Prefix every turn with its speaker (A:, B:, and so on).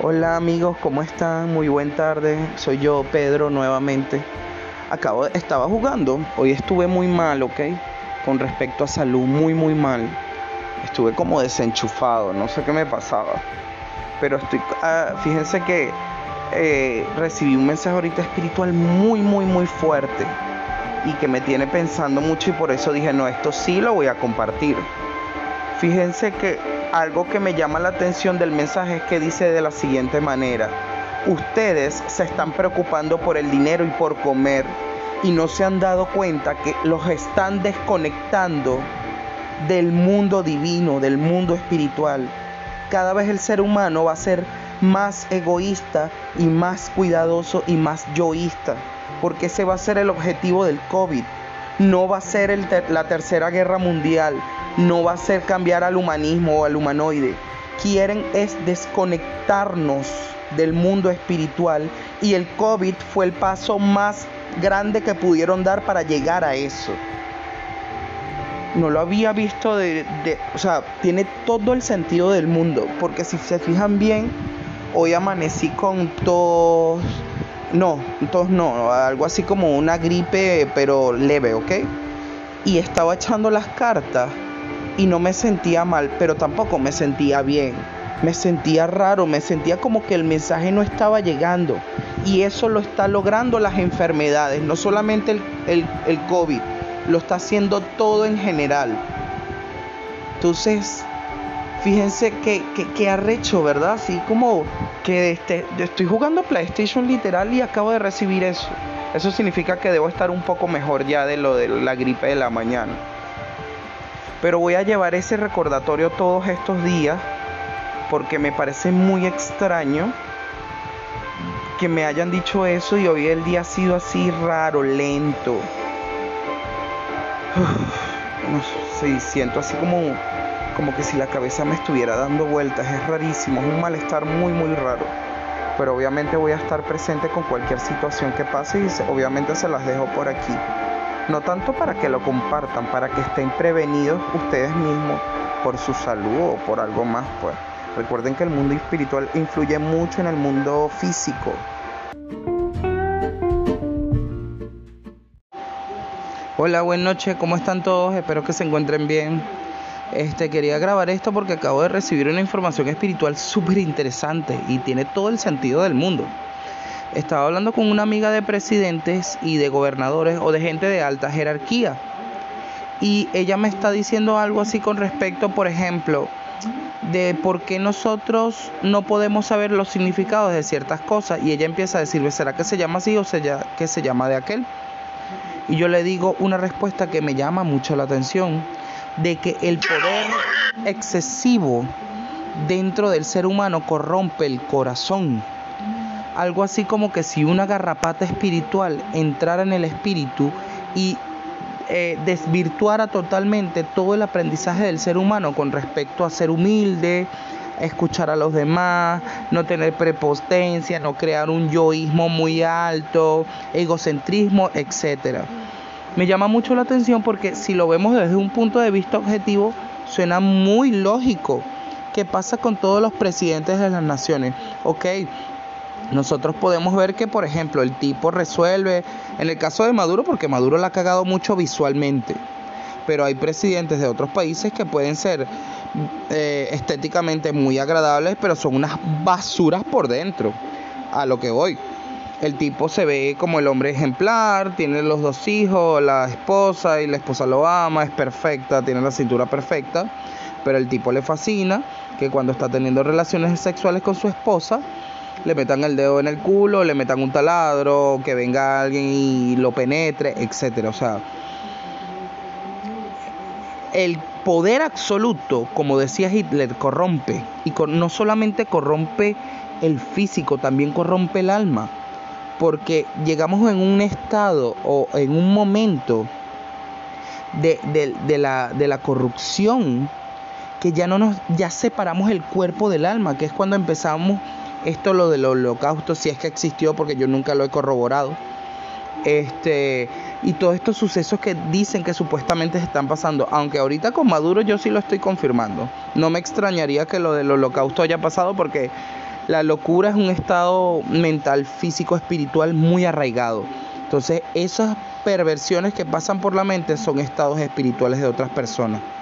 A: Hola amigos, ¿cómo están? Muy buen tarde. Soy yo, Pedro, nuevamente. Acabo, estaba jugando. Hoy estuve muy mal, ¿ok? Con respecto a salud, muy, muy mal. Estuve como desenchufado, no sé qué me pasaba. Pero estoy, ah, fíjense que eh, recibí un mensaje ahorita espiritual muy, muy, muy fuerte. Y que me tiene pensando mucho y por eso dije, no, esto sí lo voy a compartir. Fíjense que algo que me llama la atención del mensaje es que dice de la siguiente manera, ustedes se están preocupando por el dinero y por comer y no se han dado cuenta que los están desconectando del mundo divino, del mundo espiritual. Cada vez el ser humano va a ser más egoísta y más cuidadoso y más yoísta, porque ese va a ser el objetivo del COVID. No va a ser la tercera guerra mundial, no va a ser cambiar al humanismo o al humanoide. Quieren es desconectarnos del mundo espiritual y el COVID fue el paso más grande que pudieron dar para llegar a eso. No lo había visto de, o sea, tiene todo el sentido del mundo, porque si se fijan bien, hoy amanecí con tos, no, tos no, algo así como una gripe, pero leve, ¿ok? Y estaba echando las cartas y no me sentía mal, pero tampoco me sentía bien. Me sentía raro, me sentía como que el mensaje no estaba llegando. Y eso lo está logrando las enfermedades, no solamente el, COVID, lo está haciendo todo en general. Entonces, fíjense que, que, arrecho, ¿verdad? Así como que este, estoy jugando PlayStation literal y acabo de recibir eso. Eso significa que debo estar un poco mejor ya de lo de la gripe de la mañana. Pero voy a llevar ese recordatorio todos estos días porque me parece muy extraño que me hayan dicho eso y hoy el día ha sido así raro, lento. no sé, siento así como, como que si la cabeza me estuviera dando vueltas. Es rarísimo, es un malestar muy, muy raro. Pero obviamente voy a estar presente con cualquier situación que pase y obviamente se las dejo por aquí no tanto para que lo compartan, para que estén prevenidos ustedes mismos por su salud o por algo más, pues. Recuerden que el mundo espiritual influye mucho en el mundo físico. Hola, buenas noches, ¿cómo están todos? Espero que se encuentren bien. Este, quería grabar esto porque acabo de recibir una información espiritual súper interesante y tiene todo el sentido del mundo estaba hablando con una amiga de presidentes y de gobernadores o de gente de alta jerarquía. Y ella me está diciendo algo así con respecto, por ejemplo, de por qué nosotros no podemos saber los significados de ciertas cosas. Y ella empieza a decirme, ¿será que se llama así o será que se llama de aquel? Y yo le digo una respuesta que me llama mucho la atención, de que el poder excesivo dentro del ser humano corrompe el corazón algo así como que si una garrapata espiritual entrara en el espíritu y eh, desvirtuara totalmente todo el aprendizaje del ser humano con respecto a ser humilde, escuchar a los demás, no tener prepotencia, no crear un yoísmo muy alto, egocentrismo, etc. Me llama mucho la atención porque si lo vemos desde un punto de vista objetivo, suena muy lógico. ¿Qué pasa con todos los presidentes de las naciones? Ok, nosotros podemos ver que, por ejemplo, el tipo resuelve, en el caso de Maduro, porque Maduro la ha cagado mucho visualmente, pero hay presidentes de otros países que pueden ser eh, estéticamente muy agradables, pero son unas basuras por dentro, a lo que voy. El tipo se ve como el hombre ejemplar, tiene los dos hijos, la esposa y la esposa lo ama, es perfecta, tiene la cintura perfecta, pero el tipo le fascina que cuando está teniendo relaciones sexuales con su esposa, le metan el dedo en el culo, le metan un taladro, que venga alguien y lo penetre, etcétera. O sea, el poder absoluto, como decía Hitler, corrompe. Y no solamente corrompe el físico, también corrompe el alma. Porque llegamos en un estado o en un momento de, la, de la corrupción que ya no nos ya separamos el cuerpo del alma, que es cuando empezamos esto lo del holocausto, si es que existió, porque yo nunca lo he corroborado. Este, y todos estos sucesos que dicen que supuestamente se están pasando, aunque ahorita con Maduro yo sí lo estoy confirmando. No me extrañaría que lo del holocausto haya pasado porque La locura es un estado mental, físico, espiritual muy arraigado. Entonces, esas perversiones que pasan por la mente son estados espirituales de otras personas.